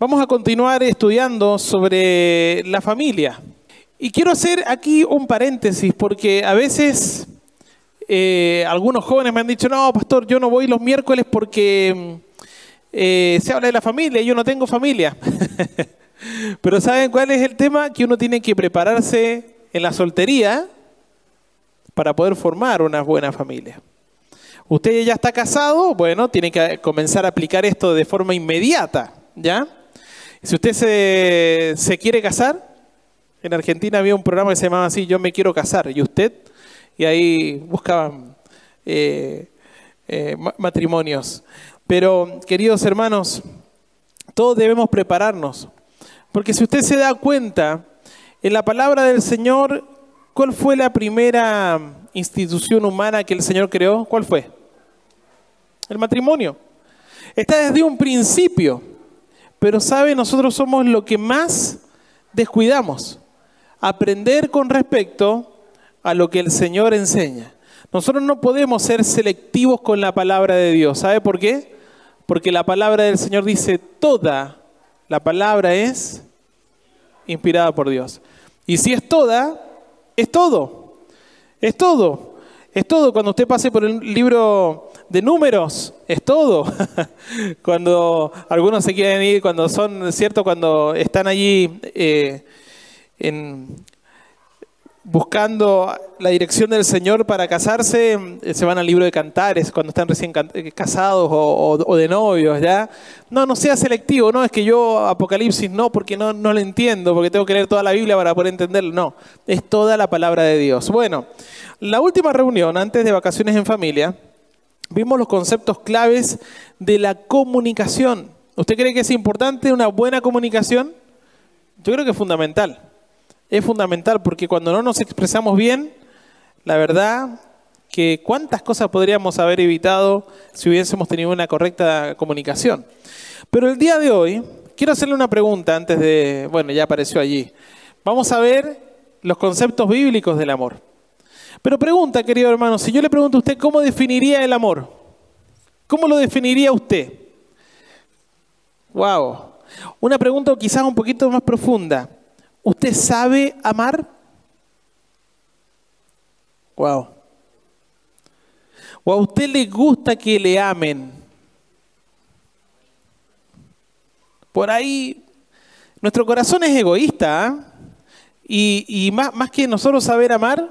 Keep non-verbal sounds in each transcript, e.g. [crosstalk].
Vamos a continuar estudiando sobre la familia. Y quiero hacer aquí un paréntesis porque a veces eh, algunos jóvenes me han dicho, no, pastor, yo no voy los miércoles porque eh, se habla de la familia yo no tengo familia. [laughs] Pero ¿saben cuál es el tema? Que uno tiene que prepararse en la soltería para poder formar una buena familia. Usted ya está casado, bueno, tiene que comenzar a aplicar esto de forma inmediata, ¿ya? Si usted se, quiere casar, en Argentina había un programa que se llamaba así, Yo me quiero casar, y usted, y ahí buscaban eh, eh, matrimonios. Pero, queridos hermanos, todos debemos prepararnos, porque si usted se da cuenta, en la palabra del Señor, ¿cuál fue la primera institución humana que el Señor creó? ¿Cuál fue? El matrimonio. Está desde un principio. Pero sabe, nosotros somos lo que más descuidamos. Aprender con respecto a lo que el Señor enseña. Nosotros no podemos ser selectivos con la palabra de Dios. ¿Sabe por qué? Porque la palabra del Señor dice toda la palabra es inspirada por Dios. Y si es toda, es todo. Es todo. Es todo. Cuando usted pase por el libro de números, es todo. [laughs] cuando algunos se quieren ir, cuando son, ¿cierto? Cuando están allí eh, en, buscando la dirección del Señor para casarse, eh, se van al libro de cantares cuando están recién eh, casados o, de novios, ¿ya? No, no sea selectivo, no, es que yo Apocalipsis no, porque no, no lo entiendo, porque tengo que leer toda la Biblia para poder entenderlo, no, es toda la palabra de Dios. Bueno, la última reunión antes de vacaciones en familia, vimos los conceptos claves de la comunicación. ¿Usted cree que es importante una buena comunicación? Yo creo que es fundamental es fundamental porque cuando no nos expresamos bien, la verdad que cuántas cosas podríamos haber evitado si hubiésemos tenido una correcta comunicación. Pero el día de hoy, quiero hacerle una pregunta antes de, bueno, ya apareció allí. Vamos a ver los conceptos bíblicos del amor. Pero pregunta, querido hermano, si yo le pregunto a usted cómo definiría el amor, ¿cómo lo definiría usted? Wow. Una pregunta quizás un poquito más profunda. ¿Usted sabe amar? Wow. ¿O a usted le gusta que le amen? Por ahí, nuestro corazón es egoísta. ¿ah? Y, más, más, que nosotros saber amar,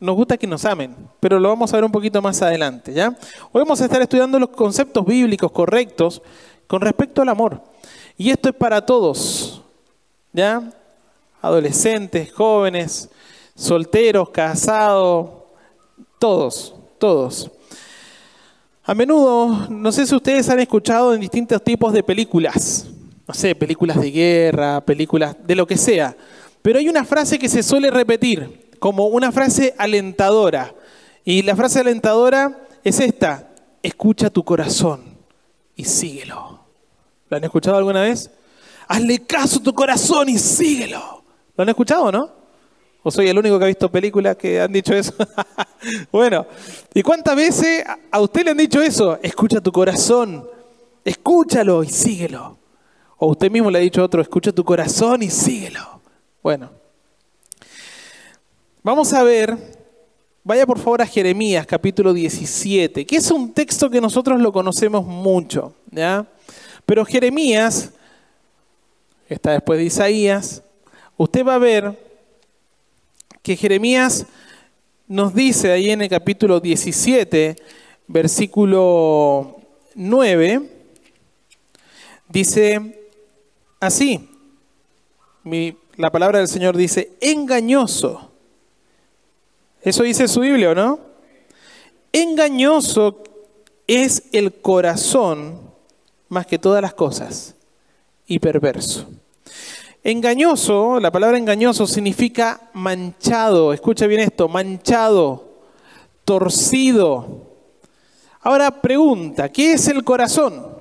nos gusta que nos amen. Pero lo vamos a ver un poquito más adelante. ¿ya? Hoy vamos a estar estudiando los conceptos bíblicos correctos con respecto al amor. Y esto es para todos. ¿ya? Adolescentes, jóvenes, solteros, casados, todos, todos. A menudo, no sé si ustedes han escuchado en distintos tipos de películas, no sé, películas de guerra, películas de lo que sea, pero hay una frase que se suele repetir como una frase alentadora. Y la frase alentadora es esta, escucha tu corazón y síguelo. ¿Lo han escuchado alguna vez? Hazle caso a tu corazón y síguelo. ¿Lo han escuchado, no? ¿O soy el único que ha visto películas que han dicho eso? [laughs] bueno, ¿y cuántas veces a usted le han dicho eso? Escucha tu corazón, escúchalo y síguelo. O usted mismo le ha dicho a otro, escucha tu corazón y síguelo. Bueno, vamos a ver, vaya por favor a Jeremías capítulo 17, que es un texto que nosotros lo conocemos mucho, ¿ya? Pero Jeremías, está después de Isaías, usted va a ver que Jeremías nos dice ahí en el capítulo 17, versículo 9, dice así, la palabra del Señor dice, engañoso. Eso dice su Biblia, no? Engañoso es el corazón más que todas las cosas y perverso. Engañoso, la palabra engañoso significa manchado, escucha bien esto, manchado, torcido. Ahora pregunta, ¿qué es el corazón?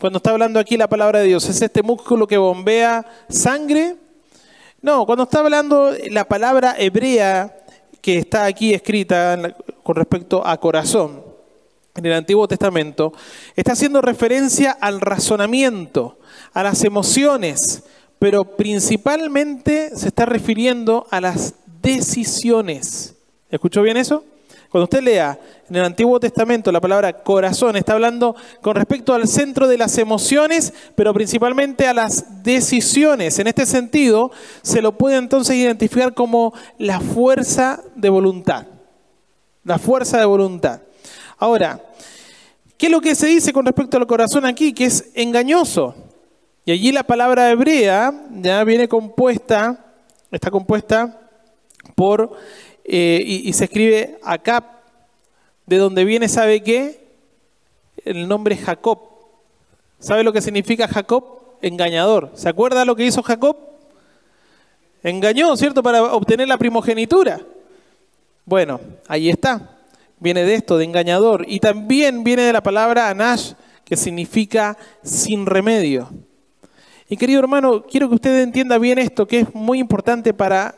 Cuando está hablando aquí la palabra de Dios, ¿es este músculo que bombea sangre? No, cuando está hablando la palabra hebrea que está aquí escrita con respecto a corazón, en el Antiguo Testamento, está haciendo referencia al razonamiento, a las emociones, pero principalmente se está refiriendo a las decisiones. ¿Escuchó bien eso? Cuando usted lea en el Antiguo Testamento la palabra corazón, está hablando con respecto al centro de las emociones, pero principalmente a las decisiones. En este sentido, se lo puede entonces identificar como la fuerza de voluntad. La fuerza de voluntad. Ahora, ¿qué es lo que se dice con respecto al corazón aquí? Que es engañoso. Y allí la palabra hebrea ya viene compuesta, está compuesta por eh, y, se escribe acá, de donde viene, ¿sabe qué? El nombre Jacob. ¿Sabe lo que significa Jacob? Engañador. ¿Se acuerda lo que hizo Jacob? Engañó, ¿cierto? Para obtener la primogenitura. Bueno, ahí está. Viene de esto, de engañador. Y también viene de la palabra Anash, que significa sin remedio. Y querido hermano, quiero que usted entienda bien esto, que es muy importante para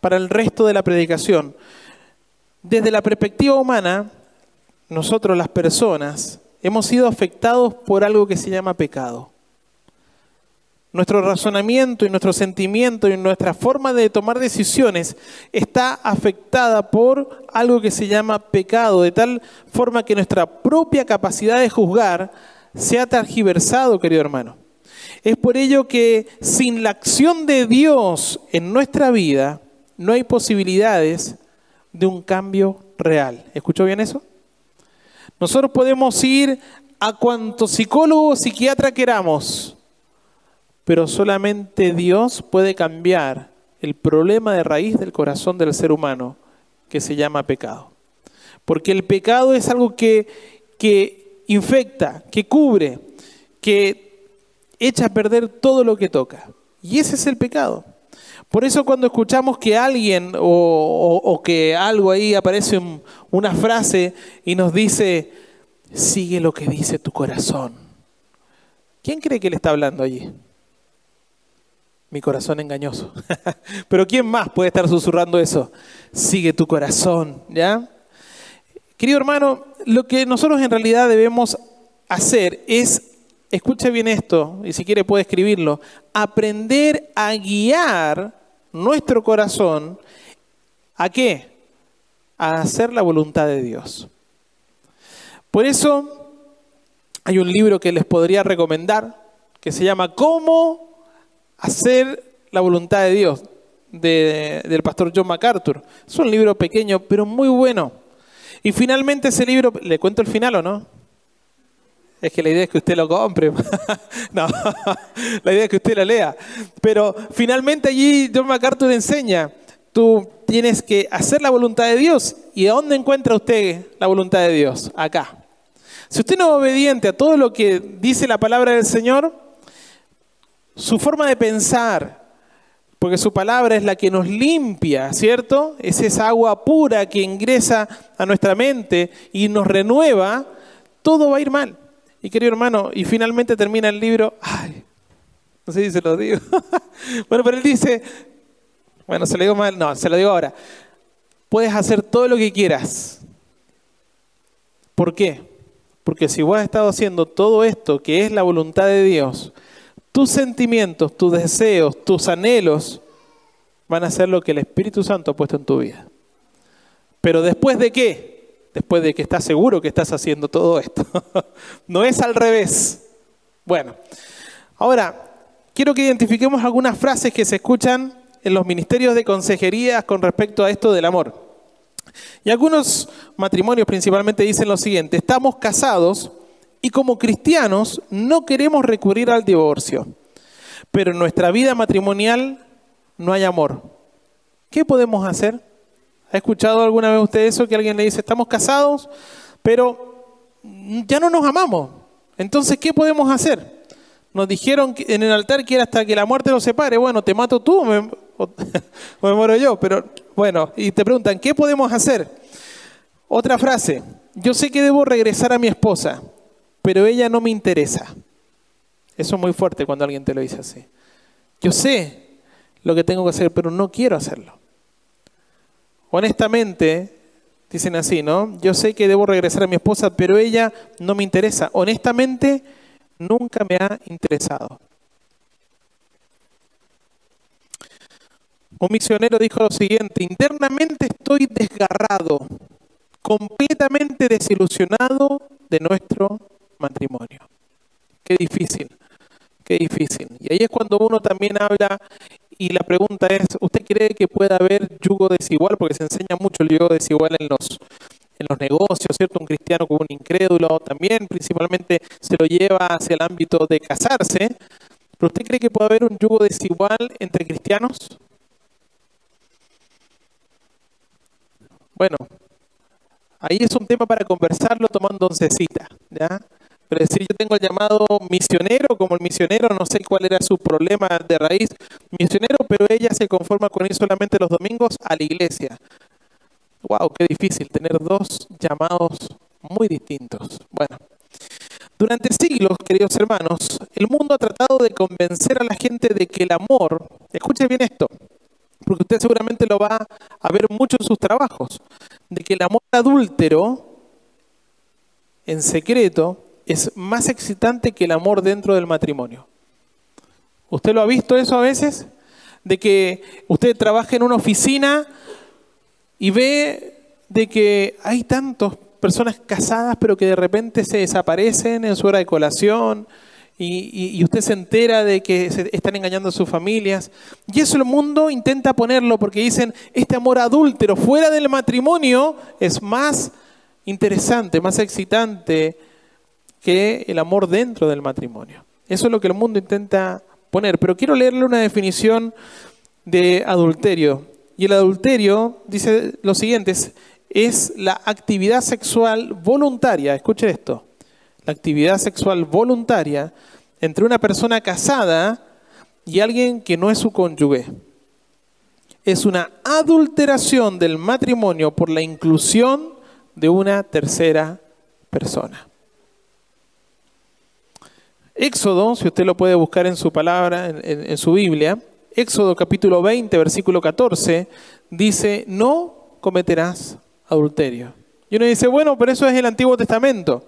para el resto de la predicación. Desde la perspectiva humana, nosotros las personas hemos sido afectados por algo que se llama pecado. Nuestro razonamiento y nuestro sentimiento y nuestra forma de tomar decisiones está afectada por algo que se llama pecado, de tal forma que nuestra propia capacidad de juzgar se ha tergiversado, querido hermano. Es por ello que sin la acción de Dios en nuestra vida, no hay posibilidades de un cambio real. ¿Escuchó bien eso? Nosotros podemos ir a cuanto psicólogo o psiquiatra queramos, pero solamente Dios puede cambiar el problema de raíz del corazón del ser humano que se llama pecado. Porque el pecado es algo que, que infecta, que cubre, que echa a perder todo lo que toca. Y ese es el pecado. Por eso cuando escuchamos que alguien o, que algo ahí aparece una frase y nos dice, sigue lo que dice tu corazón. ¿Quién cree que le está hablando allí? Mi corazón engañoso. [laughs] Pero ¿quién más puede estar susurrando eso? Sigue tu corazón, ¿ya? Querido hermano, lo que nosotros en realidad debemos hacer es, escuche bien esto, y si quiere puede escribirlo, aprender a guiar nuestro corazón a qué? A hacer la voluntad de Dios. Por eso hay un libro que les podría recomendar que se llama ¿Cómo hacer la voluntad de Dios? del pastor John MacArthur. Es un libro pequeño, pero muy bueno. Y finalmente ese libro, ¿le cuento el final o no? Es que la idea es que usted lo compre. [laughs] no, la idea es que usted lo lea. Pero finalmente allí John MacArthur enseña, tú tienes que hacer la voluntad de Dios. ¿Y a dónde encuentra usted la voluntad de Dios? Acá. Si usted no es obediente a todo lo que dice la palabra del Señor, su forma de pensar, porque su palabra es la que nos limpia, ¿cierto? Es esa agua pura que ingresa a nuestra mente y nos renueva, todo va a ir mal. Y querido hermano, y finalmente termina el libro, ay, no sé si se lo digo. [laughs] bueno, pero él dice, bueno, se lo digo mal, no, se lo digo ahora. Puedes hacer todo lo que quieras. ¿Por qué? Porque si vos has estado haciendo todo esto que es la voluntad de Dios, tus sentimientos, tus deseos, tus anhelos van a ser lo que el Espíritu Santo ha puesto en tu vida. Pero después de qué? Después de que estás seguro que estás haciendo todo esto. [laughs] no es al revés. Bueno, ahora quiero que identifiquemos algunas frases que se escuchan en los ministerios de consejería con respecto a esto del amor. Y algunos matrimonios principalmente dicen lo siguiente, estamos casados y como cristianos no queremos recurrir al divorcio, pero en nuestra vida matrimonial no hay amor. ¿Qué podemos hacer? ¿Ha escuchado alguna vez usted eso? Que alguien le dice, estamos casados, pero ya no nos amamos. Entonces, ¿qué podemos hacer? Nos dijeron en el altar que era hasta que la muerte nos separe. Bueno, te mato tú o [laughs] me, muero yo. Pero bueno, y te preguntan, ¿qué podemos hacer? Otra frase, yo sé que debo regresar a mi esposa, pero ella no me interesa. Eso es muy fuerte cuando alguien te lo dice así. Yo sé lo que tengo que hacer, pero no quiero hacerlo honestamente, Dicen así, ¿no? Yo sé que debo regresar a mi esposa, pero ella no me interesa. Honestamente, nunca me ha interesado. Un misionero dijo lo siguiente, internamente estoy desgarrado, completamente desilusionado de nuestro matrimonio. Qué difícil, qué difícil. Y ahí es cuando uno también habla y la pregunta es, ¿usted cree que puede haber yugo desigual? Porque se enseña mucho el yugo desigual en los, en los negocios, ¿cierto? Un cristiano con un incrédulo también principalmente se lo lleva hacia el ámbito de casarse. ¿Pero usted cree que puede haber un yugo desigual entre cristianos? Bueno, ahí es un tema para conversarlo tomando oncecita, ¿ya? Pero decir, yo tengo el llamado misionero, como el misionero, no sé cuál era su problema de raíz, misionero, pero ella se conforma con ir solamente los domingos a la iglesia. Wow, qué difícil tener dos llamados muy distintos. Bueno, durante siglos, queridos hermanos, el mundo ha tratado de convencer a la gente de que el amor, escuche bien esto, porque usted seguramente lo va a ver mucho en sus trabajos, de que el amor adúltero, en secreto, es más excitante que el amor dentro del matrimonio. ¿Usted lo ha visto eso a veces? De que usted trabaja en una oficina y ve de que hay tantas personas casadas pero que de repente se desaparecen en su hora de colación, y, usted se entera de que se están engañando a sus familias. Y eso el mundo intenta ponerlo porque dicen, este amor adúltero fuera del matrimonio es más interesante, más excitante que el amor dentro del matrimonio. Eso es lo que el mundo intenta poner. Pero quiero leerle una definición de adulterio. Y el adulterio dice lo siguiente, es, la actividad sexual voluntaria, escuche esto, la actividad sexual voluntaria entre una persona casada y alguien que no es su cónyuge. Es una adulteración del matrimonio por la inclusión de una tercera persona. Éxodo, si usted lo puede buscar en su palabra, en, su Biblia, Éxodo capítulo 20, versículo 14, dice, no cometerás adulterio. Y uno dice, bueno, pero eso es el Antiguo Testamento.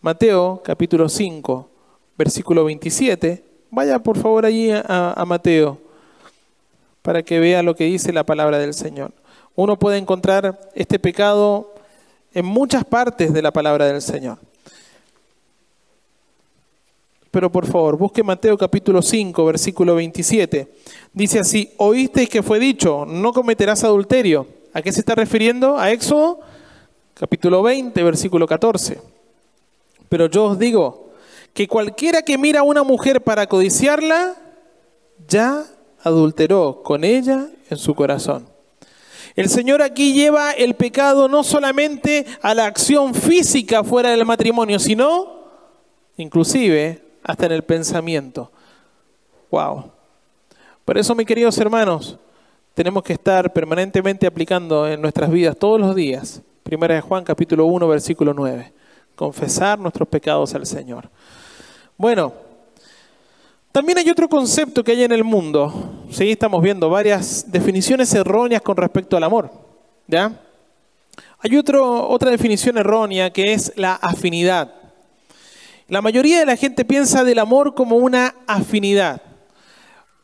Mateo capítulo 5, versículo 27. Vaya por favor allí a, Mateo para que vea lo que dice la palabra del Señor. Uno puede encontrar este pecado en muchas partes de la palabra del Señor. Pero por favor, busque Mateo capítulo 5, versículo 27. Dice así, oísteis que fue dicho, no cometerás adulterio. ¿A qué se está refiriendo? A Éxodo capítulo 20, versículo 14. Pero yo os digo que cualquiera que mira a una mujer para codiciarla, ya adulteró con ella en su corazón. El Señor aquí lleva el pecado no solamente a la acción física fuera del matrimonio, sino inclusive hasta en el pensamiento. Wow. Por eso, mis queridos hermanos, tenemos que estar permanentemente aplicando en nuestras vidas todos los días. Primera de Juan capítulo 1 versículo 9 confesar nuestros pecados al Señor. Bueno, también hay otro concepto que hay en el mundo. Sí, estamos viendo varias definiciones erróneas con respecto al amor. ¿ya? Hay otro, otra definición errónea que es la afinidad. La mayoría de la gente piensa del amor como una afinidad.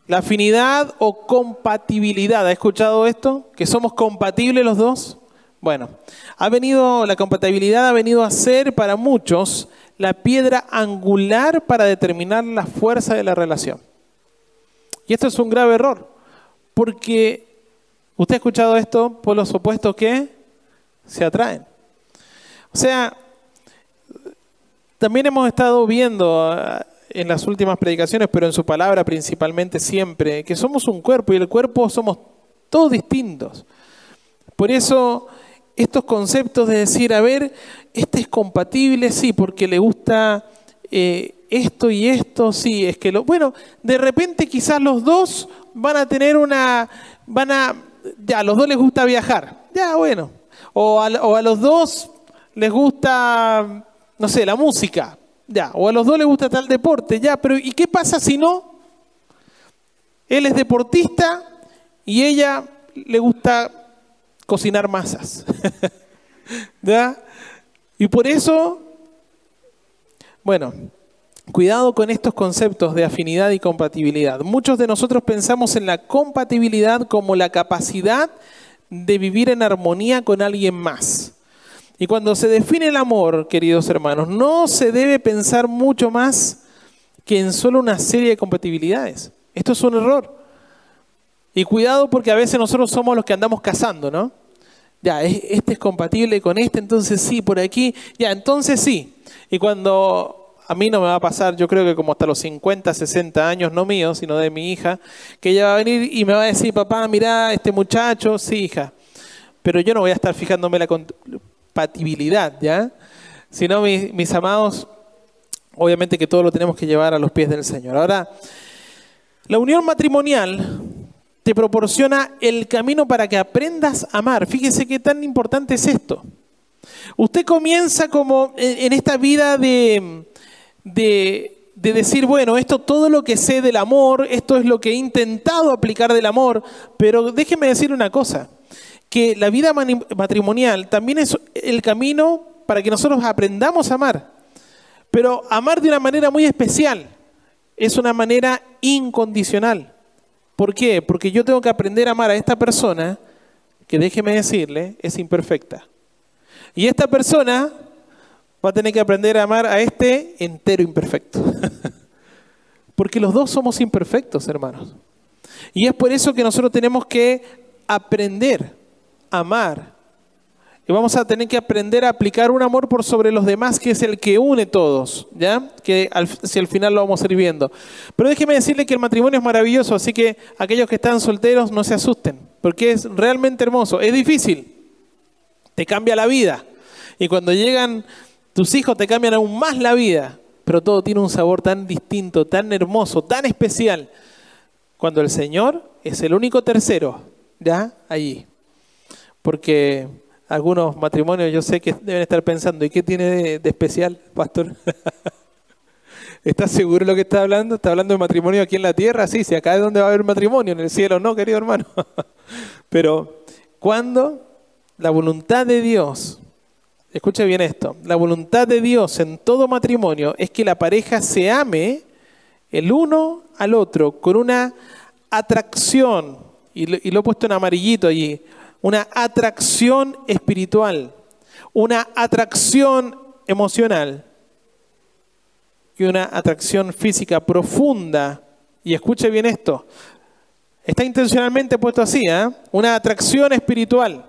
La afinidad o compatibilidad. ¿Ha escuchado esto? ¿Que somos compatibles los dos? Bueno, ha venido, la compatibilidad ha venido a ser para muchos la piedra angular para determinar la fuerza de la relación. Y esto es un grave error, porque usted ha escuchado esto por los opuestos que se atraen. O sea, también hemos estado viendo ah, en las últimas predicaciones, pero en su palabra principalmente siempre, que somos un cuerpo y el cuerpo somos todos distintos. Por eso estos conceptos de decir, a ver, este es compatible, sí, porque le gusta eh, esto y esto, sí, es que lo... Bueno, de repente quizás los dos van a tener una... van a... Ya, a los dos les gusta viajar, ya, bueno. O a, o a los dos les gusta, no sé, la música, ya. O a los dos les gusta tal deporte, ya. Pero ¿y qué pasa si no? Él es deportista y ella le gusta cocinar masas. [laughs] ¿Ya? Y por eso, bueno, cuidado con estos conceptos de afinidad y compatibilidad. Muchos de nosotros pensamos en la compatibilidad como la capacidad de vivir en armonía con alguien más. Y cuando se define el amor, queridos hermanos, no se debe pensar mucho más que en solo una serie de compatibilidades. Esto es un error. Y cuidado porque a veces nosotros somos los que andamos cazando, ¿no? Ya, este es compatible con este, entonces sí, por aquí, ya, entonces sí. Y cuando a mí no me va a pasar, yo creo que como hasta los 50, 60 años, no míos, sino de mi hija, que ella va a venir y me va a decir, papá, mira, este muchacho, sí, hija. Pero yo no voy a estar fijándome la compatibilidad, ¿ya? Sino, mis, mis amados, obviamente que todo lo tenemos que llevar a los pies del Señor. Ahora, la unión matrimonial te proporciona el camino para que aprendas a amar. Fíjese qué tan importante es esto. Usted comienza como en esta vida de, de, decir, bueno, esto todo lo que sé del amor, esto es lo que he intentado aplicar del amor, pero déjeme decir una cosa, que la vida matrimonial también es el camino para que nosotros aprendamos a amar, pero amar de una manera muy especial, es una manera incondicional. ¿Por qué? Porque yo tengo que aprender a amar a esta persona que déjeme decirle, es imperfecta. Y esta persona va a tener que aprender a amar a este entero imperfecto. [laughs] Porque los dos somos imperfectos, hermanos. Y es por eso que nosotros tenemos que aprender amar y vamos a tener que aprender a aplicar un amor por sobre los demás, que es el que une todos, ¿ya? Que al, si al final lo vamos a ir viendo. Pero déjeme decirle que el matrimonio es maravilloso, así que aquellos que están solteros no se asusten, porque es realmente hermoso. Es difícil, te cambia la vida. Y cuando llegan tus hijos te cambian aún más la vida, pero todo tiene un sabor tan distinto, tan hermoso, tan especial, cuando el Señor es el único tercero, ¿ya? Allí. Porque algunos matrimonios yo sé que deben estar pensando, ¿y qué tiene de, especial, pastor? [laughs] ¿Estás seguro de lo que está hablando? ¿Está hablando de matrimonio aquí en la tierra? Sí, si acá es donde va a haber matrimonio, en el cielo no, querido hermano. [laughs] Pero cuando la voluntad de Dios, escucha bien esto, la voluntad de Dios en todo matrimonio es que la pareja se ame el uno al otro con una atracción, y lo he puesto en amarillito allí, una atracción espiritual, una atracción emocional y una atracción física profunda. Y escuche bien esto, está intencionalmente puesto así, ¿eh? una atracción espiritual,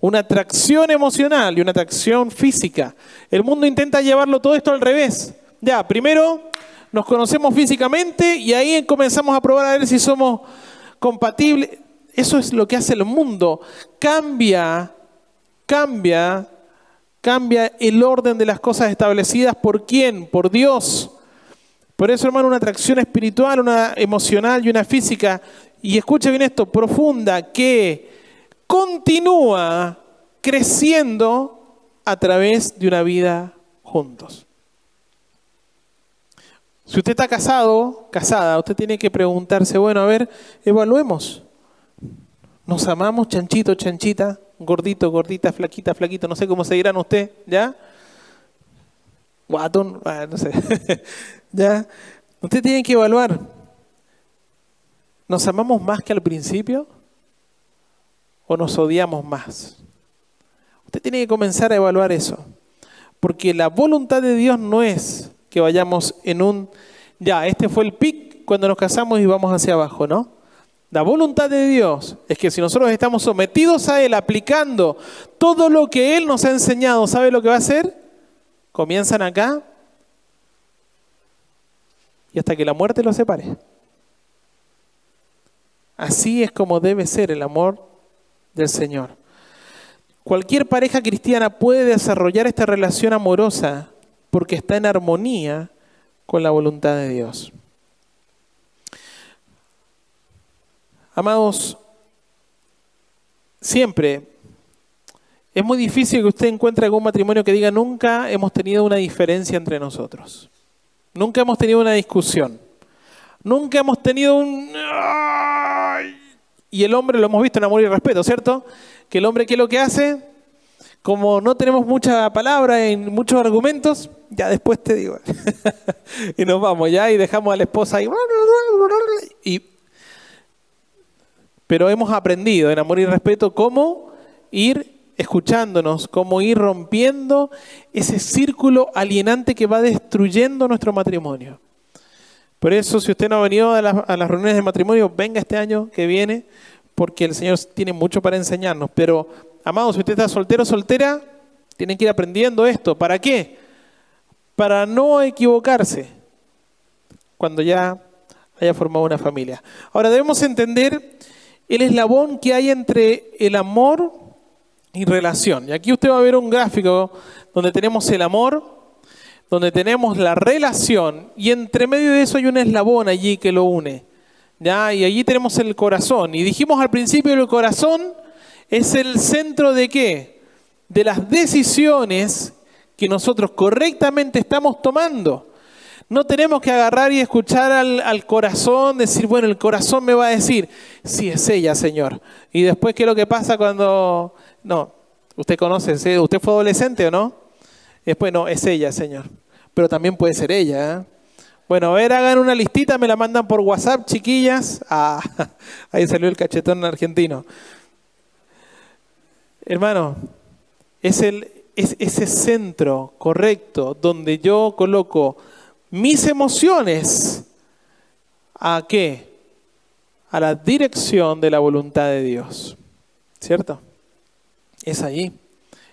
una atracción emocional y una atracción física. El mundo intenta llevarlo todo esto al revés. Ya, primero nos conocemos físicamente y ahí comenzamos a probar a ver si somos compatibles. Eso es lo que hace el mundo. Cambia, cambia, cambia el orden de las cosas establecidas por quién, por Dios. Por eso, hermano, una atracción espiritual, una emocional y una física. Y escuche bien esto, profunda, que continúa creciendo a través de una vida juntos. Si usted está casado, casada, usted tiene que preguntarse, bueno, a ver, evaluemos. Nos amamos, chanchito, chanchita, gordito, gordita, flaquita, flaquito, no sé cómo se dirán usted, ¿ya? Guatón, ah, no sé. [laughs] ¿Ya? Usted tiene que evaluar. ¿Nos amamos más que al principio? ¿O nos odiamos más? Usted tiene que comenzar a evaluar eso. Porque la voluntad de Dios no es que vayamos en un, ya, este fue el pic cuando nos casamos y vamos hacia abajo, ¿no? La voluntad de Dios es que si nosotros estamos sometidos a Él, aplicando todo lo que Él nos ha enseñado, ¿sabe lo que va a hacer? Comienzan acá y hasta que la muerte los separe. Así es como debe ser el amor del Señor. Cualquier pareja cristiana puede desarrollar esta relación amorosa porque está en armonía con la voluntad de Dios. Amados, siempre es muy difícil que usted encuentre algún matrimonio que diga nunca hemos tenido una diferencia entre nosotros. Nunca hemos tenido una discusión. Nunca hemos tenido un... Y el hombre, lo hemos visto en Amor y Respeto, ¿cierto? Que el hombre, ¿qué es lo que hace? Como no tenemos mucha palabra en muchos argumentos, ya después te digo. [laughs] y nos vamos ya y dejamos a la esposa ahí. Y, pero hemos aprendido en Amor y Respeto cómo ir escuchándonos, cómo ir rompiendo ese círculo alienante que va destruyendo nuestro matrimonio. Por eso, si usted no ha venido a las, reuniones de matrimonio, venga este año que viene, porque el Señor tiene mucho para enseñarnos. Pero, amados, si usted está soltero o soltera, tienen que ir aprendiendo esto. ¿Para qué? Para no equivocarse cuando ya haya formado una familia. Ahora debemos entender el eslabón que hay entre el amor y relación. Y aquí usted va a ver un gráfico donde tenemos el amor, donde tenemos la relación y entre medio de eso hay un eslabón allí que lo une. ¿ya? Y allí tenemos el corazón. Y dijimos al principio el corazón es el centro de qué? De las decisiones que nosotros correctamente estamos tomando. No tenemos que agarrar y escuchar al, corazón, decir, bueno, el corazón me va a decir, sí, es ella, Señor. Y después, ¿qué es lo que pasa cuando no, usted conoce, ¿usted fue adolescente o no? después no, es ella, Señor. Pero también puede ser ella. ¿eh? Bueno, a ver, hagan una listita, me la mandan por WhatsApp, chiquillas. Ah, [laughs] ahí salió el cachetón argentino. Hermano, es, el, es ese centro correcto donde yo coloco mis emociones a qué? A la dirección de la voluntad de Dios. ¿Cierto? Es allí.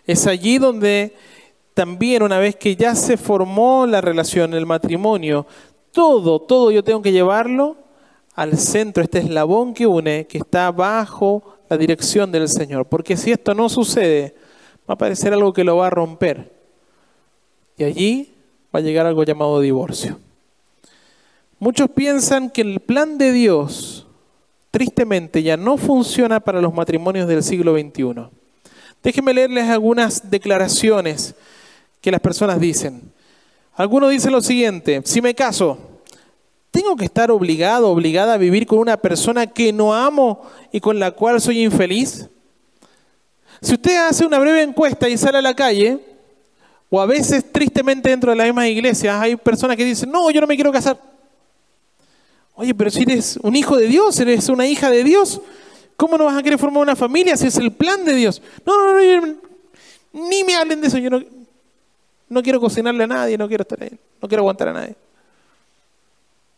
Es allí donde también una vez que ya se formó la relación, el matrimonio, todo, todo yo tengo que llevarlo al centro, este eslabón que une, que está bajo la dirección del Señor. Porque si esto no sucede, va a parecer algo que lo va a romper. Y allí va a llegar algo llamado divorcio. Muchos piensan que el plan de Dios, tristemente, ya no funciona para los matrimonios del siglo XXI. Déjenme leerles algunas declaraciones que las personas dicen. Algunos dicen lo siguiente, si me caso, ¿tengo que estar obligado, obligada a vivir con una persona que no amo y con la cual soy infeliz? Si usted hace una breve encuesta y sale a la calle, o a veces tristemente dentro de las mismas iglesias hay personas que dicen, no, yo no me quiero casar. Oye, pero si eres un hijo de Dios, eres una hija de Dios, ¿Cómo no vas a querer formar una familia si es el plan de Dios? No, no, no, ni me hablen de eso. Yo no, quiero cocinarle a nadie, no quiero estar ahí, no quiero aguantar a nadie.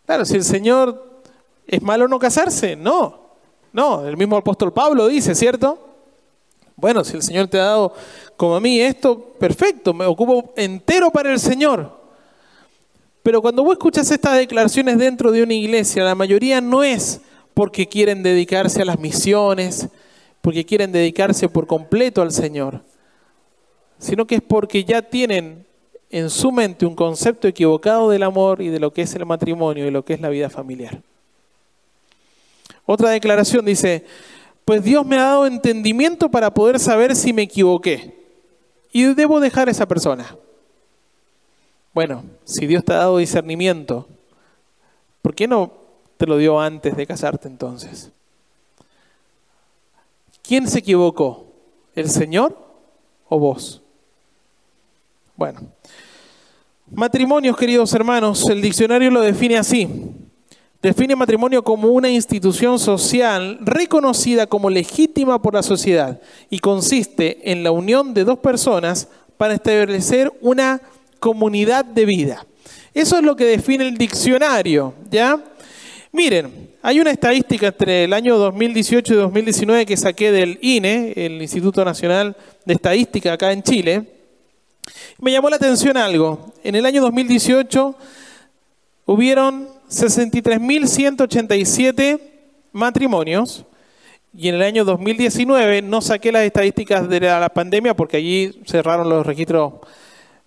Claro, si el Señor es malo no casarse, no. No, el mismo apóstol Pablo dice, ¿cierto? Bueno, si el Señor te ha dado como a mí esto, perfecto, me ocupo entero para el Señor. Pero cuando vos escuchas estas declaraciones dentro de una iglesia, la mayoría no es porque quieren dedicarse a las misiones, porque quieren dedicarse por completo al Señor, sino que es porque ya tienen en su mente un concepto equivocado del amor y de lo que es el matrimonio y lo que es la vida familiar. Otra declaración dice, pues Dios me ha dado entendimiento para poder saber si me equivoqué y debo dejar a esa persona. Bueno, si Dios te ha dado discernimiento, ¿por qué no te lo dio antes de casarte entonces. ¿Quién se equivocó? ¿El Señor o vos? Bueno, matrimonios, queridos hermanos, el diccionario lo define así. Define matrimonio como una institución social reconocida como legítima por la sociedad y consiste en la unión de dos personas para establecer una comunidad de vida. Eso es lo que define el diccionario, ¿ya? Miren, hay una estadística entre el año 2018 y 2019 que saqué del INE, el Instituto Nacional de Estadística acá en Chile. Me llamó la atención algo. En el año 2018 hubieron 63.187 matrimonios y en el año 2019 no saqué las estadísticas de la pandemia porque allí cerraron los registros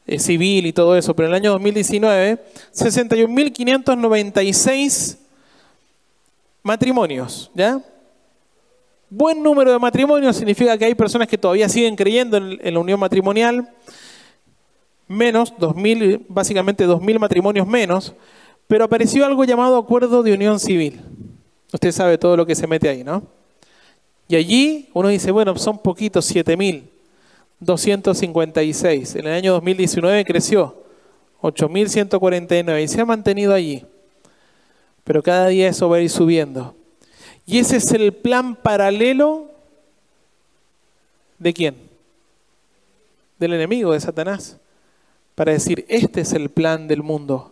eh, civil y todo eso, pero en el año 2019 61.596 matrimonios, ¿ya? Buen número de matrimonios significa que hay personas que todavía siguen creyendo en, la unión matrimonial, menos, 2000, básicamente 2.000 matrimonios menos, pero apareció algo llamado acuerdo de unión civil. Usted sabe todo lo que se mete ahí, ¿no? Y allí uno dice, bueno, son poquitos, 7.256. En el año 2019 creció 8.149 y se ha mantenido allí. Pero cada día eso va a ir subiendo. Y ese es el plan paralelo de quién? Del enemigo, de Satanás. Para decir, este es el plan del mundo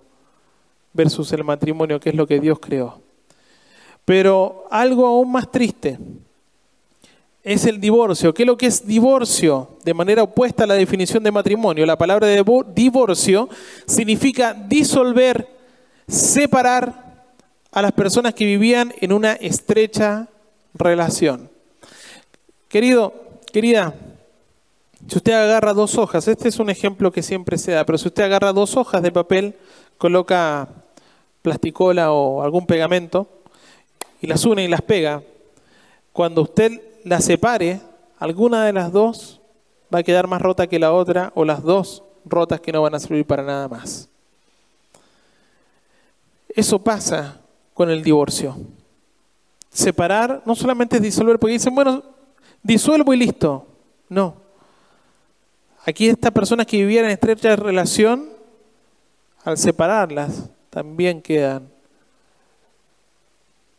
versus el matrimonio, que es lo que Dios creó. Pero algo aún más triste es el divorcio. ¿Qué es lo que es divorcio? De manera opuesta a la definición de matrimonio. La palabra de divorcio significa disolver, separar a las personas que vivían en una estrecha relación. Querido, querida, si usted agarra dos hojas, este es un ejemplo que siempre se da, pero si usted agarra dos hojas de papel, coloca plasticola o algún pegamento y las une y las pega, cuando usted la separe, alguna de las dos va a quedar más rota que la otra o las dos rotas que no van a servir para nada más. Eso pasa con el divorcio. Separar no solamente es disolver, porque dicen, bueno, disuelvo y listo. No. Aquí estas personas que vivían en estrecha relación, al separarlas, también quedan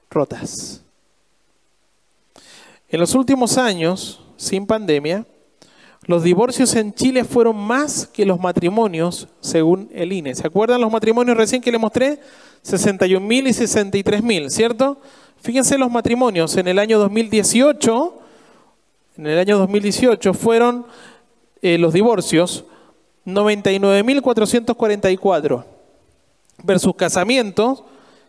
rotas. En los últimos años, sin pandemia, los divorcios en Chile fueron más que los matrimonios, según el INE. ¿Se acuerdan los matrimonios recién que le mostré? 61.000 y 63.000, ¿cierto? Fíjense los matrimonios. En el año 2018, en el año 2018 fueron eh, los divorcios 99.444 versus casamientos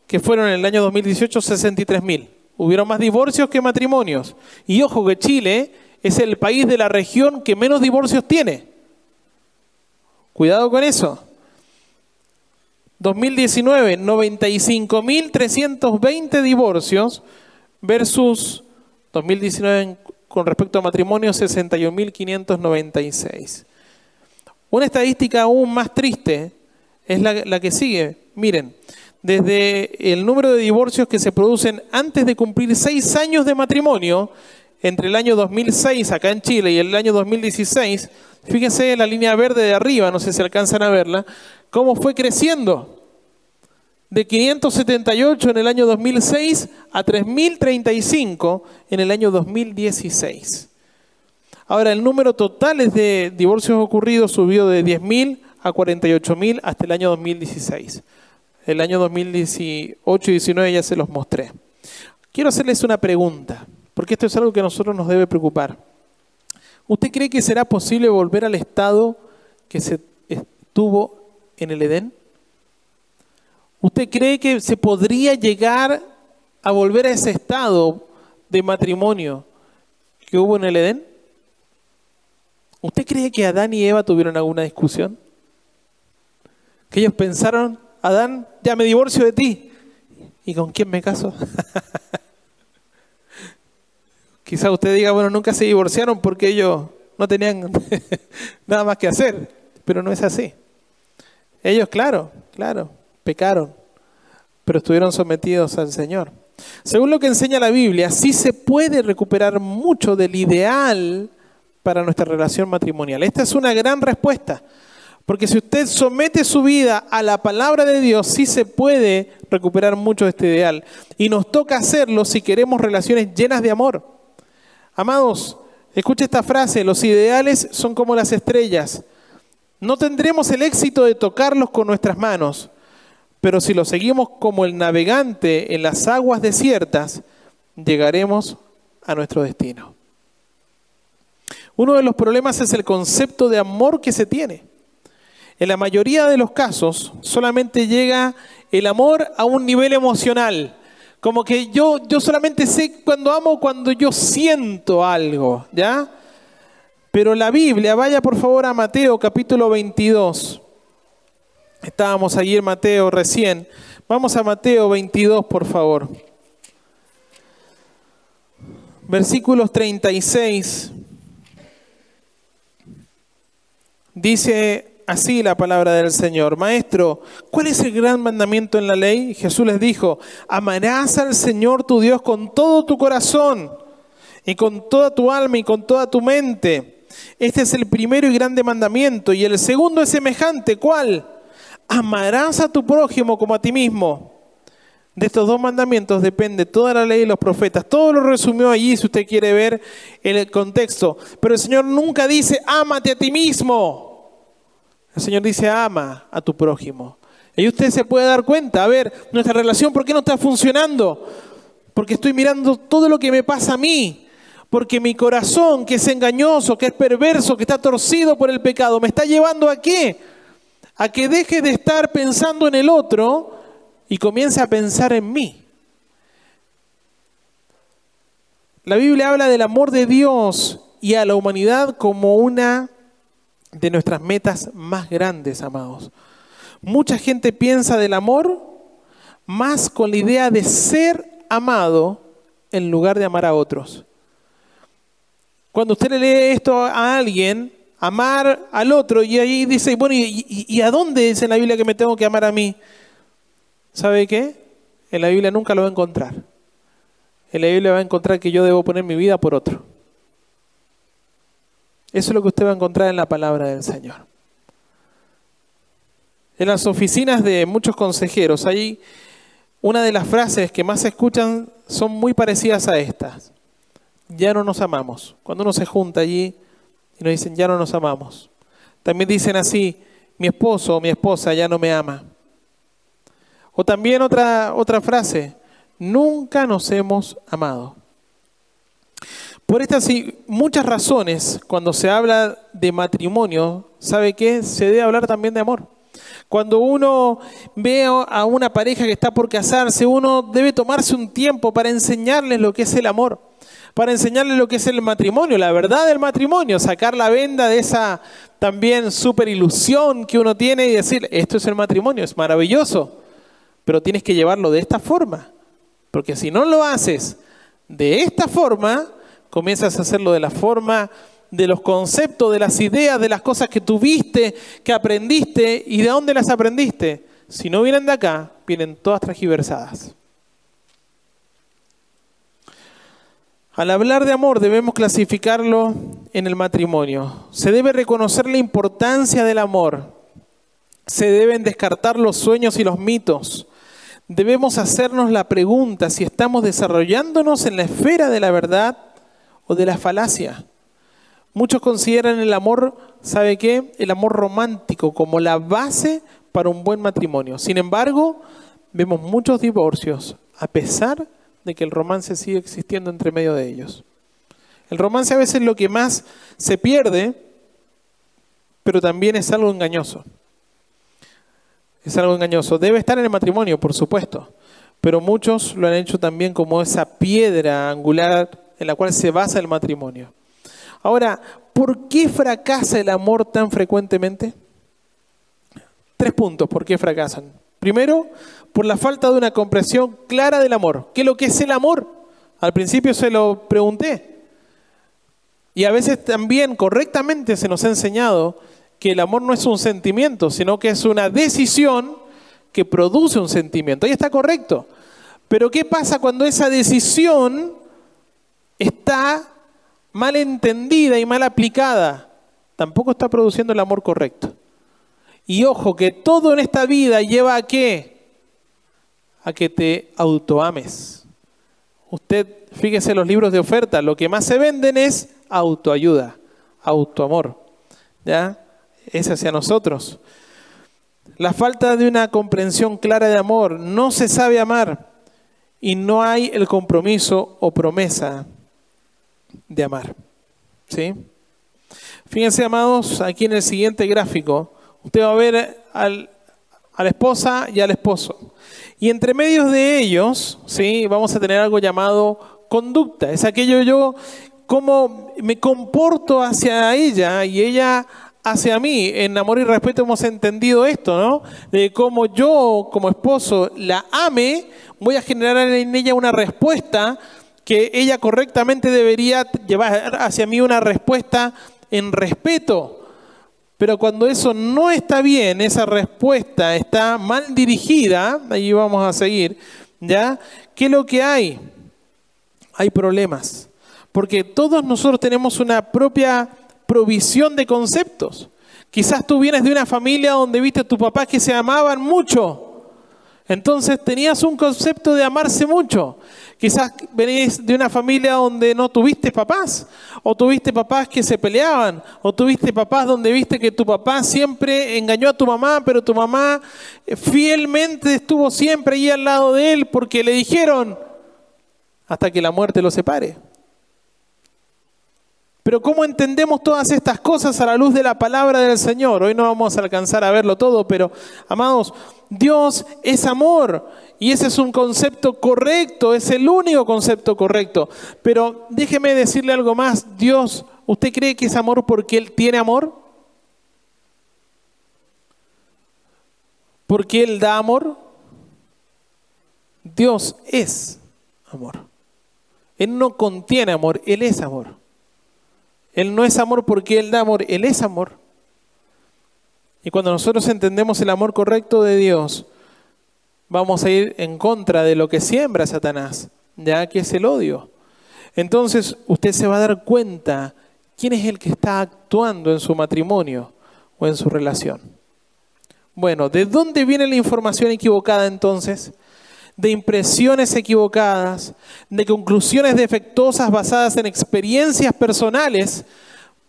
que fueron en el año 2018 63.000. Hubieron más divorcios que matrimonios. Y ojo que Chile es el país de la región que menos divorcios tiene. Cuidado con eso. 2019, 95.320 divorcios versus 2019 con respecto a matrimonios, 61.596. Una estadística aún más triste es la, que sigue. Miren, desde el número de divorcios que se producen antes de cumplir seis años de matrimonio, entre el año 2006 acá en Chile y el año 2016, fíjense en la línea verde de arriba, no sé si alcanzan a verla, cómo fue creciendo. De 578 en el año 2006 a 3035 en el año 2016. Ahora, el número total de divorcios ocurridos subió de 10.000 a 48.000 hasta el año 2016 el año 2018 y 19 ya se los mostré. Quiero hacerles una pregunta, porque esto es algo que a nosotros nos debe preocupar. ¿Usted cree que será posible volver al estado que se estuvo en el Edén? ¿Usted cree que se podría llegar a volver a ese estado de matrimonio que hubo en el Edén? ¿Usted cree que Adán y Eva tuvieron alguna discusión? Que ellos pensaron, Adán, ya me divorcio de ti. ¿Y con quién me caso? [laughs] Quizá usted diga, bueno, nunca se divorciaron porque ellos no tenían [laughs] nada más que hacer, pero no es así. Ellos, claro, claro, pecaron, pero estuvieron sometidos al Señor. Según lo que enseña la Biblia, sí se puede recuperar mucho del ideal para nuestra relación matrimonial. Esta es una gran respuesta. Porque si usted somete su vida a la palabra de Dios, sí se puede recuperar mucho de este ideal. Y nos toca hacerlo si queremos relaciones llenas de amor. Amados, escuche esta frase, los ideales son como las estrellas. No tendremos el éxito de tocarlos con nuestras manos, pero si los seguimos como el navegante en las aguas desiertas, llegaremos a nuestro destino. Uno de los problemas es el concepto de amor que se tiene. En la mayoría de los casos solamente llega el amor a un nivel emocional. Como que yo, yo solamente sé cuando amo, cuando yo siento algo, ¿ya? Pero la Biblia, vaya por favor a Mateo capítulo 22. Estábamos allí en Mateo recién. Vamos a Mateo 22, por favor. Versículos 36. Dice así la palabra del Señor. Maestro, ¿cuál es el gran mandamiento en la ley? Jesús les dijo, amarás al Señor tu Dios con todo tu corazón y con toda tu alma y con toda tu mente. Este es el primero y grande mandamiento. Y el segundo es semejante. ¿Cuál? Amarás a tu prójimo como a ti mismo. De estos dos mandamientos depende toda la ley y los profetas. Todo lo resumió allí si usted quiere ver el contexto. Pero el Señor nunca dice, ámate a ti mismo. El Señor dice, ama a tu prójimo. Y usted se puede dar cuenta, a ver, nuestra relación, ¿por qué no está funcionando? Porque estoy mirando todo lo que me pasa a mí. Porque mi corazón, que es engañoso, que es perverso, que está torcido por el pecado, me está llevando a qué? A que deje de estar pensando en el otro y comience a pensar en mí. La Biblia habla del amor de Dios y a la humanidad como una de nuestras metas más grandes, amados. Mucha gente piensa del amor más con la idea de ser amado en lugar de amar a otros. Cuando usted le lee esto a alguien, amar al otro, y ahí dice, bueno, ¿y, a dónde dice en la Biblia que me tengo que amar a mí? ¿Sabe qué? En la Biblia nunca lo va a encontrar. En la Biblia va a encontrar que yo debo poner mi vida por otro. Eso es lo que usted va a encontrar en la palabra del Señor. En las oficinas de muchos consejeros, hay una de las frases que más se escuchan son muy parecidas a estas. Ya no nos amamos. Cuando uno se junta allí y nos dicen, ya no nos amamos. También dicen así, mi esposo o mi esposa ya no me ama. O también otra, otra frase, nunca nos hemos amado. Por estas y muchas razones, cuando se habla de matrimonio, ¿sabe qué? Se debe hablar también de amor. Cuando uno ve a una pareja que está por casarse, uno debe tomarse un tiempo para enseñarles lo que es el amor, para enseñarles lo que es el matrimonio, la verdad del matrimonio, sacar la venda de esa también super ilusión que uno tiene y decir, esto es el matrimonio, es maravilloso, pero tienes que llevarlo de esta forma, porque si no lo haces de esta forma, comienzas a hacerlo de la forma de los conceptos, de las ideas, de las cosas que tuviste, que aprendiste y de dónde las aprendiste. Si no vienen de acá, vienen todas transgiversadas. Al hablar de amor debemos clasificarlo en el matrimonio. Se debe reconocer la importancia del amor. Se deben descartar los sueños y los mitos. Debemos hacernos la pregunta si estamos desarrollándonos en la esfera de la verdad o de la falacia. Muchos consideran el amor, ¿sabe qué? El amor romántico como la base para un buen matrimonio. Sin embargo, vemos muchos divorcios a pesar de que el romance sigue existiendo entre medio de ellos. El romance a veces es lo que más se pierde, pero también es algo engañoso. Es algo engañoso. Debe estar en el matrimonio, por supuesto, pero muchos lo han hecho también como esa piedra angular en la cual se basa el matrimonio. Ahora, ¿por qué fracasa el amor tan frecuentemente? Tres puntos, ¿por qué fracasan? Primero, por la falta de una comprensión clara del amor. ¿Qué es lo que es el amor? Al principio se lo pregunté. Y a veces también correctamente se nos ha enseñado que el amor no es un sentimiento, sino que es una decisión que produce un sentimiento. Ahí está correcto. Pero ¿qué pasa cuando esa decisión está mal entendida y mal aplicada, tampoco está produciendo el amor correcto. Y ojo, que todo en esta vida lleva a qué? A que te autoames. Usted, fíjese los libros de oferta, lo que más se venden es autoayuda, autoamor. ¿Ya? Es hacia nosotros. La falta de una comprensión clara de amor, no se sabe amar y no hay el compromiso o promesa de amar. ¿Sí? Fíjense, amados, aquí en el siguiente gráfico, usted va a ver al, a la esposa y al esposo. Y entre medios de ellos, ¿sí? vamos a tener algo llamado conducta. Es aquello yo, cómo me comporto hacia ella y ella hacia mí. En amor y respeto hemos entendido esto, ¿no? De cómo yo, como esposo, la ame, voy a generar en ella una respuesta que ella correctamente debería llevar hacia mí una respuesta en respeto. Pero cuando eso no está bien, esa respuesta está mal dirigida, ahí vamos a seguir, ¿ya? ¿Qué es lo que hay? Hay problemas. Porque todos nosotros tenemos una propia provisión de conceptos. Quizás tú vienes de una familia donde viste a tus papás que se amaban mucho. Entonces tenías un concepto de amarse mucho. Quizás venís de una familia donde no tuviste papás, o tuviste papás que se peleaban, o tuviste papás donde viste que tu papá siempre engañó a tu mamá, pero tu mamá fielmente estuvo siempre ahí al lado de él porque le dijeron hasta que la muerte lo separe. Pero ¿cómo entendemos todas estas cosas a la luz de la palabra del Señor? Hoy no vamos a alcanzar a verlo todo, pero amados, Dios es amor y ese es un concepto correcto, es el único concepto correcto. Pero déjeme decirle algo más, Dios, ¿usted cree que es amor porque Él tiene amor? ¿Porque Él da amor? Dios es amor. Él no contiene amor, Él es amor. Él no es amor porque Él da amor, Él es amor. Y cuando nosotros entendemos el amor correcto de Dios, vamos a ir en contra de lo que siembra Satanás, ya que es el odio. Entonces usted se va a dar cuenta quién es el que está actuando en su matrimonio o en su relación. Bueno, ¿de dónde viene la información equivocada entonces? De impresiones equivocadas, de conclusiones defectuosas basadas en experiencias personales,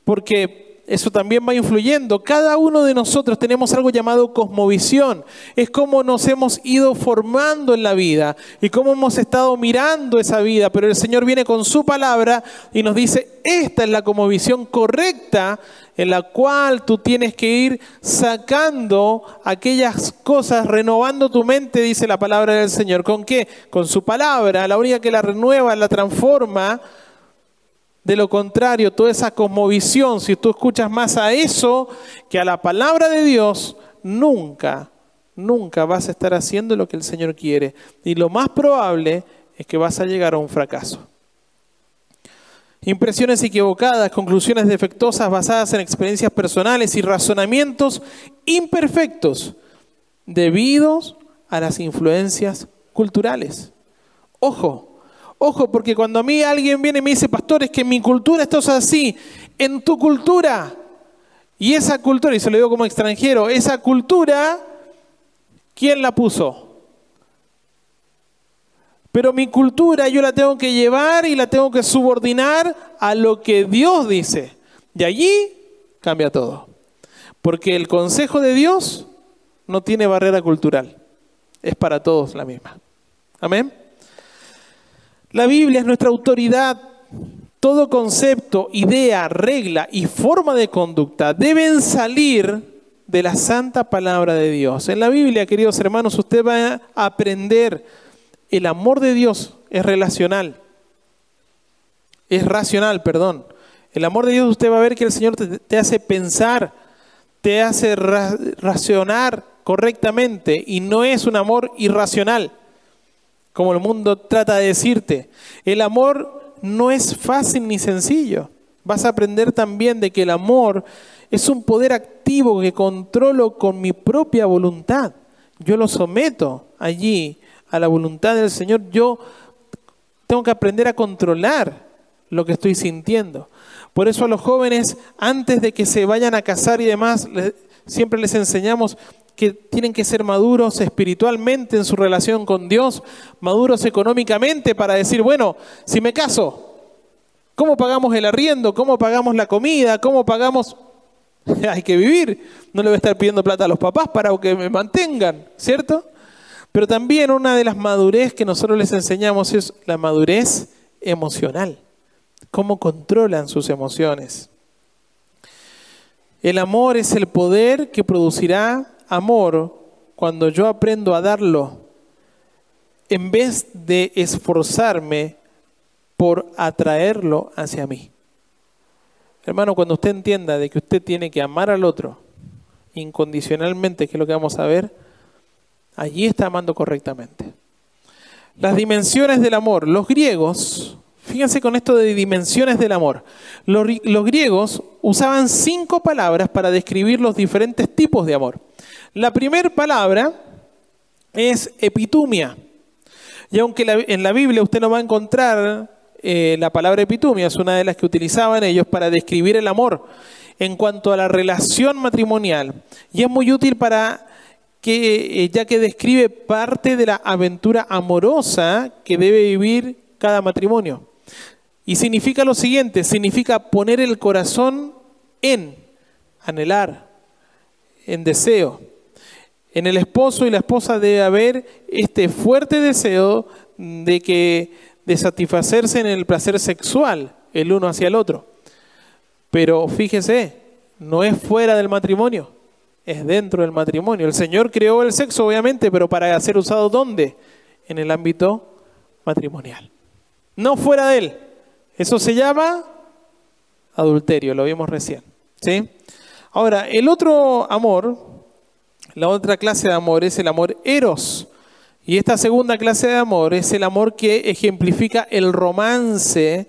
porque eso también va influyendo. Cada uno de nosotros tenemos algo llamado cosmovisión. Es como nos hemos ido formando en la vida y cómo hemos estado mirando esa vida. Pero el Señor viene con su palabra y nos dice, esta es la cosmovisión correcta en la cual tú tienes que ir sacando aquellas cosas, renovando tu mente, dice la palabra del Señor. ¿Con qué? Con su palabra, la única que la renueva, la transforma de lo contrario, toda esa cosmovisión, si tú escuchas más a eso que a la palabra de Dios, nunca, nunca vas a estar haciendo lo que el Señor quiere. Y lo más probable es que vas a llegar a un fracaso. Impresiones equivocadas, conclusiones defectuosas basadas en experiencias personales y razonamientos imperfectos debidos a las influencias culturales. Ojo, Ojo, porque cuando a mí alguien viene y me dice, pastor, es que en mi cultura esto es así, en tu cultura, y esa cultura, y se lo digo como extranjero, esa cultura, ¿quién la puso? Pero mi cultura yo la tengo que llevar y la tengo que subordinar a lo que Dios dice. Y allí cambia todo. Porque el consejo de Dios no tiene barrera cultural. Es para todos la misma. Amén. La Biblia es nuestra autoridad. Todo concepto, idea, regla y forma de conducta deben salir de la santa palabra de Dios. En la Biblia, queridos hermanos, usted va a aprender el amor de Dios es relacional. Es racional, perdón. El amor de Dios usted va a ver que el Señor te, hace pensar, te hace racionar correctamente y no es un amor irracional como el mundo trata de decirte. El amor no es fácil ni sencillo. Vas a aprender también de que el amor es un poder activo que controlo con mi propia voluntad. Yo lo someto allí a la voluntad del Señor. Yo tengo que aprender a controlar lo que estoy sintiendo. Por eso a los jóvenes, antes de que se vayan a casar y demás, siempre les enseñamos, que tienen que ser maduros espiritualmente en su relación con Dios, maduros económicamente para decir, bueno, si me caso, ¿cómo pagamos el arriendo? ¿Cómo pagamos la comida? ¿Cómo pagamos? [laughs] Hay que vivir. No le voy a estar pidiendo plata a los papás para que me mantengan, ¿cierto? Pero también una de las madurez que nosotros les enseñamos es la madurez emocional. Cómo controlan sus emociones. El amor es el poder que producirá amor cuando yo aprendo a darlo en vez de esforzarme por atraerlo hacia mí. Hermano, cuando usted entienda de que usted tiene que amar al otro incondicionalmente, que es lo que vamos a ver, allí está amando correctamente. Las dimensiones del amor. Los griegos, fíjense con esto de dimensiones del amor. Los, griegos usaban cinco palabras para describir los diferentes tipos de amor. La primera palabra es epitumia. Y aunque en la Biblia usted no va a encontrar eh, la palabra epitumia, es una de las que utilizaban ellos para describir el amor en cuanto a la relación matrimonial. Y es muy útil para que, eh, ya que describe parte de la aventura amorosa que debe vivir cada matrimonio. Y significa lo siguiente, significa poner el corazón en, anhelar, en deseo. En el esposo y la esposa debe haber este fuerte deseo de que de satisfacerse en el placer sexual el uno hacia el otro. Pero fíjese, no es fuera del matrimonio, es dentro del matrimonio. El Señor creó el sexo, obviamente, pero para ser usado ¿dónde? En el ámbito matrimonial. No fuera de él. Eso se llama adulterio, lo vimos recién. ¿sí? Ahora, el otro amor, la otra clase de amor es el amor eros. Y esta segunda clase de amor es el amor que ejemplifica el romance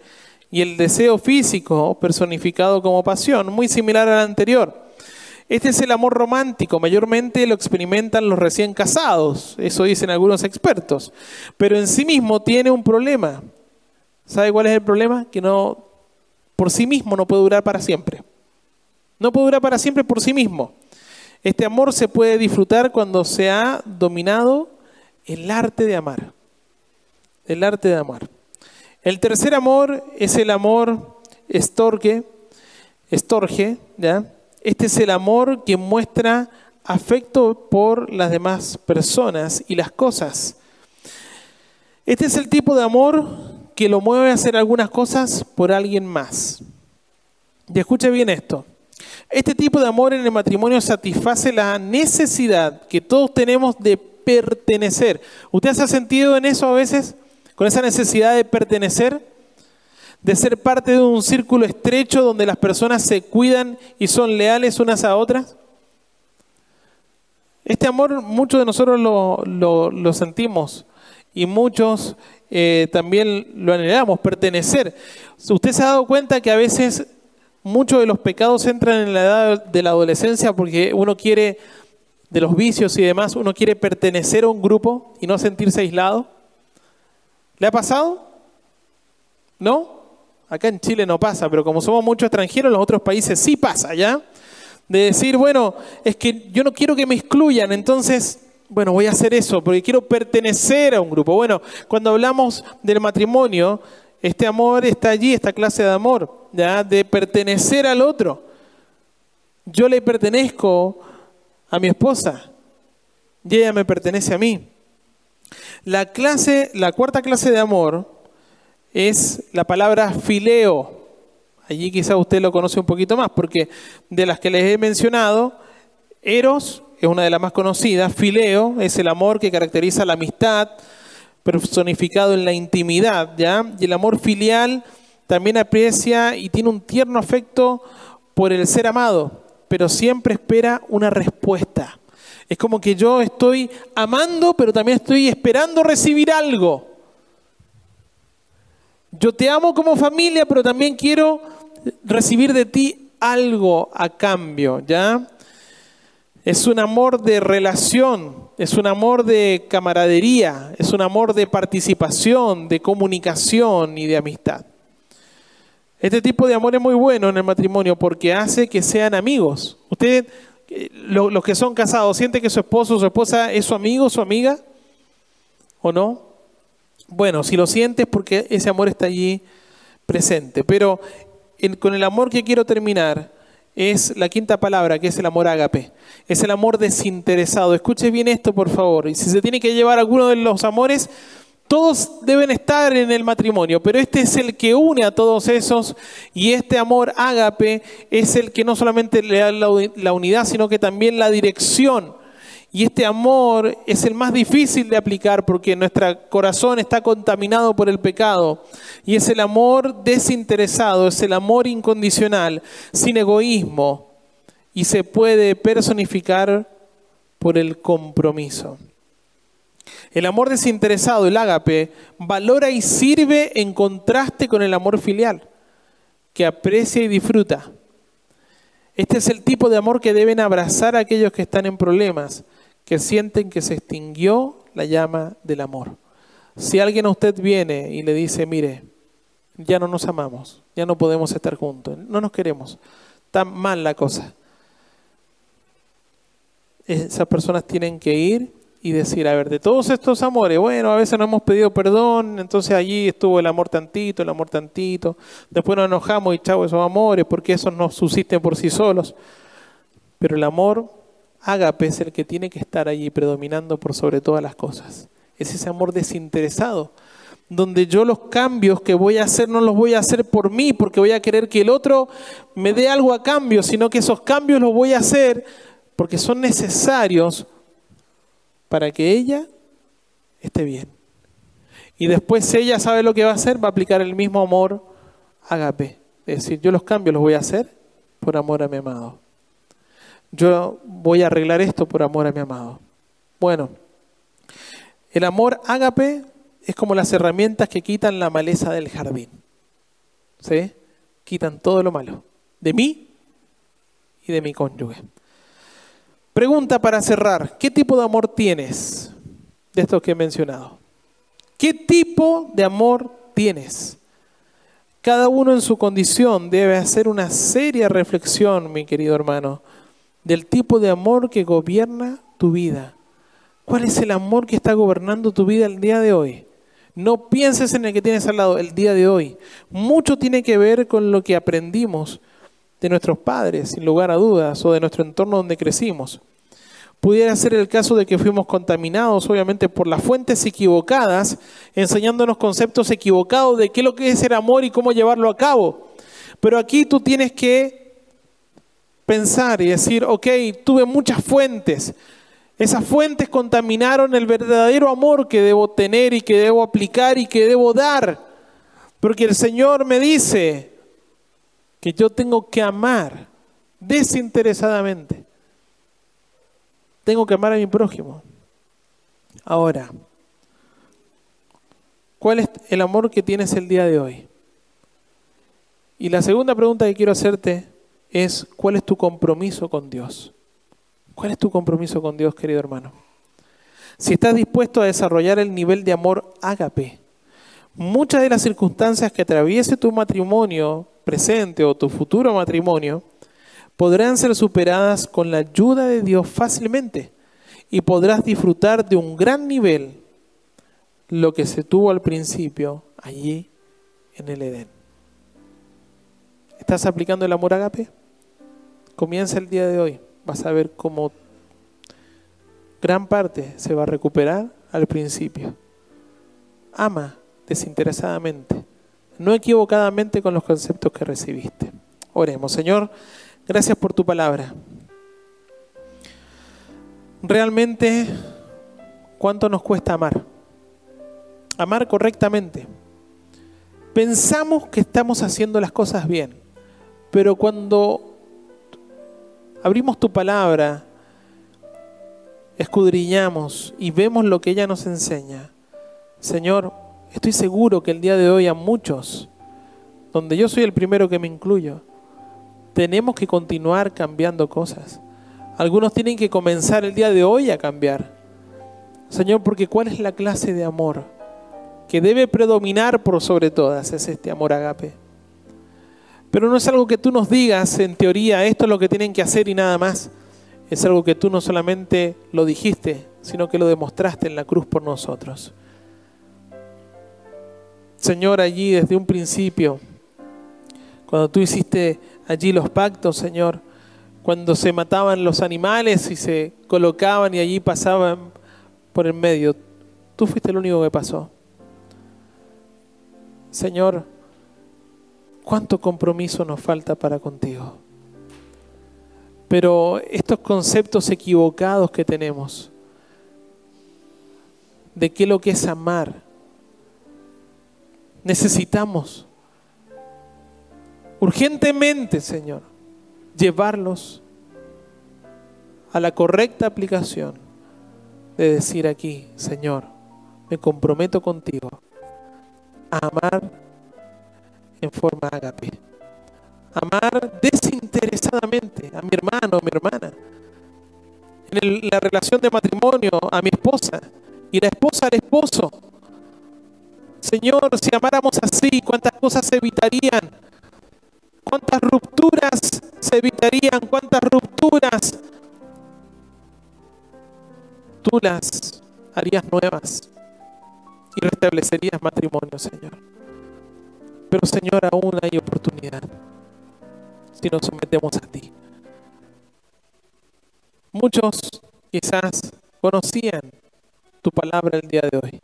y el deseo físico personificado como pasión, muy similar al anterior. Este es el amor romántico, mayormente lo experimentan los recién casados, eso dicen algunos expertos, pero en sí mismo tiene un problema. ¿Sabe cuál es el problema? Que no, por sí mismo no puede durar para siempre. No puede durar para siempre por sí mismo. Este amor se puede disfrutar cuando se ha dominado el arte de amar. El arte de amar. El tercer amor es el amor estorge, estorge, ¿ya? Este es el amor que muestra afecto por las demás personas y las cosas. Este es el tipo de amor que lo mueve a hacer algunas cosas por alguien más. Y escuche bien esto. Este tipo de amor en el matrimonio satisface la necesidad que todos tenemos de pertenecer. ¿Usted se ha sentido en eso a veces? Con esa necesidad de pertenecer, de ser parte de un círculo estrecho donde las personas se cuidan y son leales unas a otras. Este amor muchos de nosotros lo, sentimos y muchos eh, también lo anhelamos, pertenecer. Usted se ha dado cuenta que a veces muchos de los pecados entran en la edad de la adolescencia porque uno quiere, de los vicios y demás, uno quiere pertenecer a un grupo y no sentirse aislado. ¿Le ha pasado? ¿No? Acá en Chile no pasa, pero como somos muchos extranjeros, en los otros países sí pasa, ¿ya? De decir, bueno, es que yo no quiero que me excluyan, entonces, bueno, voy a hacer eso, porque quiero pertenecer a un grupo. Bueno, cuando hablamos del matrimonio, este amor está allí, esta clase de amor, ¿ya? De pertenecer al otro. Yo le pertenezco a mi esposa y ella me pertenece a mí. La clase, la cuarta clase de amor es la palabra fileo. Allí quizá usted lo conoce un poquito más, porque de las que les he mencionado, eros es una de las más conocidas, fileo es el amor que caracteriza la amistad, personificado en la intimidad, ¿ya? Y el amor filial también aprecia y tiene un tierno afecto por el ser amado, pero siempre espera una respuesta. Es como que yo estoy amando, pero también estoy esperando recibir algo. Yo te amo como familia, pero también quiero recibir de ti algo a cambio, ¿ya? Es un amor de relación, es un amor de camaradería, es un amor de participación, de comunicación y de amistad. Este tipo de amor es muy bueno en el matrimonio porque hace que sean amigos. Usted los que son casados, ¿siente que su esposo o su esposa es su amigo su amiga? ¿O no? Bueno, si lo sientes porque ese amor está allí presente. Pero con el amor que quiero terminar es la quinta palabra, que es el amor ágape. Es el amor desinteresado. Escuche bien esto, por favor. Y si se tiene que llevar alguno de los amores, todos deben estar en el matrimonio, pero este es el que une a todos esos y este amor ágape es el que no solamente le da la unidad, sino que también la dirección. Y este amor es el más difícil de aplicar porque nuestro corazón está contaminado por el pecado. Y es el amor desinteresado, es el amor incondicional, sin egoísmo. Y se puede personificar por el compromiso. El amor desinteresado, el ágape, valora y sirve en contraste con el amor filial, que aprecia y disfruta. Este es el tipo de amor que deben abrazar aquellos que están en problemas, que sienten que se extinguió la llama del amor. Si alguien a usted viene y le dice, mire, ya no nos amamos, ya no podemos estar juntos, no nos queremos. Está mal la cosa. Esas personas tienen que ir y decir, a ver, de todos estos amores, bueno, a veces no hemos pedido perdón, entonces allí estuvo el amor tantito, el amor tantito, después nos enojamos y chao esos amores, porque esos no subsisten por sí solos. Pero el amor ágape es el que tiene que estar allí predominando por sobre todas las cosas. Es ese amor desinteresado, donde yo los cambios que voy a hacer no los voy a hacer por mí, porque voy a querer que el otro me dé algo a cambio, sino que esos cambios los voy a hacer porque son necesarios para que ella esté bien. Y después ella sabe lo que va a hacer, va a aplicar el mismo amor agape. Es decir, yo los cambios los voy a hacer por amor a mi amado. Yo voy a arreglar esto por amor a mi amado. Bueno, el amor ágape es como las herramientas que quitan la maleza del jardín. ¿Sí? Quitan todo lo malo. De mí y de mi cónyuge. Pregunta para cerrar, ¿qué tipo de amor tienes de estos que he mencionado? ¿Qué tipo de amor tienes? Cada uno en su condición debe hacer una seria reflexión, mi querido hermano, del tipo de amor que gobierna tu vida. ¿Cuál es el amor que está gobernando tu vida el día de hoy? No pienses en el que tienes al lado el día de hoy. Mucho tiene que ver con lo que aprendimos de nuestros padres, sin lugar a dudas, o de nuestro entorno donde crecimos. Pudiera ser el caso de que fuimos contaminados, obviamente, por las fuentes equivocadas, enseñándonos conceptos equivocados de qué es lo que es el amor y cómo llevarlo a cabo. Pero aquí tú tienes que pensar y decir, ok, tuve muchas fuentes. Esas fuentes contaminaron el verdadero amor que debo tener y que debo aplicar y que debo dar. Porque el Señor me dice, que yo tengo que amar desinteresadamente. Tengo que amar a mi prójimo. Ahora, ¿cuál es el amor que tienes el día de hoy? Y la segunda pregunta que quiero hacerte es, ¿cuál es tu compromiso con Dios? ¿Cuál es tu compromiso con Dios, querido hermano? Si estás dispuesto a desarrollar el nivel de amor ágape, muchas de las circunstancias que atraviese tu matrimonio presente o tu futuro matrimonio podrán ser superadas con la ayuda de Dios fácilmente y podrás disfrutar de un gran nivel lo que se tuvo al principio allí en el Edén. ¿Estás aplicando el amor agape? Comienza el día de hoy. Vas a ver cómo gran parte se va a recuperar al principio. Ama desinteresadamente no equivocadamente con los conceptos que recibiste. Oremos, Señor, gracias por tu palabra. Realmente, ¿cuánto nos cuesta amar? Amar correctamente. Pensamos que estamos haciendo las cosas bien, pero cuando abrimos tu palabra, escudriñamos y vemos lo que ella nos enseña, Señor, Estoy seguro que el día de hoy a muchos, donde yo soy el primero que me incluyo, tenemos que continuar cambiando cosas. Algunos tienen que comenzar el día de hoy a cambiar. Señor, porque ¿cuál es la clase de amor que debe predominar por sobre todas? Es este amor agape. Pero no es algo que tú nos digas en teoría, esto es lo que tienen que hacer y nada más. Es algo que tú no solamente lo dijiste, sino que lo demostraste en la cruz por nosotros. Señor, allí desde un principio, cuando tú hiciste allí los pactos, Señor, cuando se mataban los animales y se colocaban y allí pasaban por el medio, tú fuiste el único que pasó. Señor, cuánto compromiso nos falta para contigo. Pero estos conceptos equivocados que tenemos de qué lo que es amar, necesitamos urgentemente, Señor, llevarlos a la correcta aplicación de decir aquí, Señor, me comprometo contigo a amar en forma agape. Amar desinteresadamente a mi hermano, a mi hermana. En la relación de matrimonio, a mi esposa. Y la esposa al esposo Señor, si amáramos así, cuántas cosas se evitarían, cuántas rupturas se evitarían, cuántas rupturas tú las harías nuevas y restablecerías matrimonio, Señor. Pero Señor, aún hay oportunidad si nos sometemos a ti. Muchos quizás conocían tu palabra el día de hoy,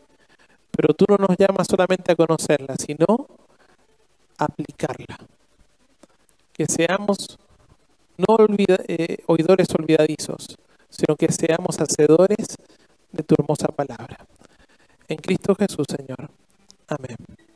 pero tú no nos llamas solamente a conocerla, sino a aplicarla. Que seamos no eh, oidores olvidadizos, sino que seamos hacedores de tu hermosa palabra. En Cristo Jesús, Señor. Amén.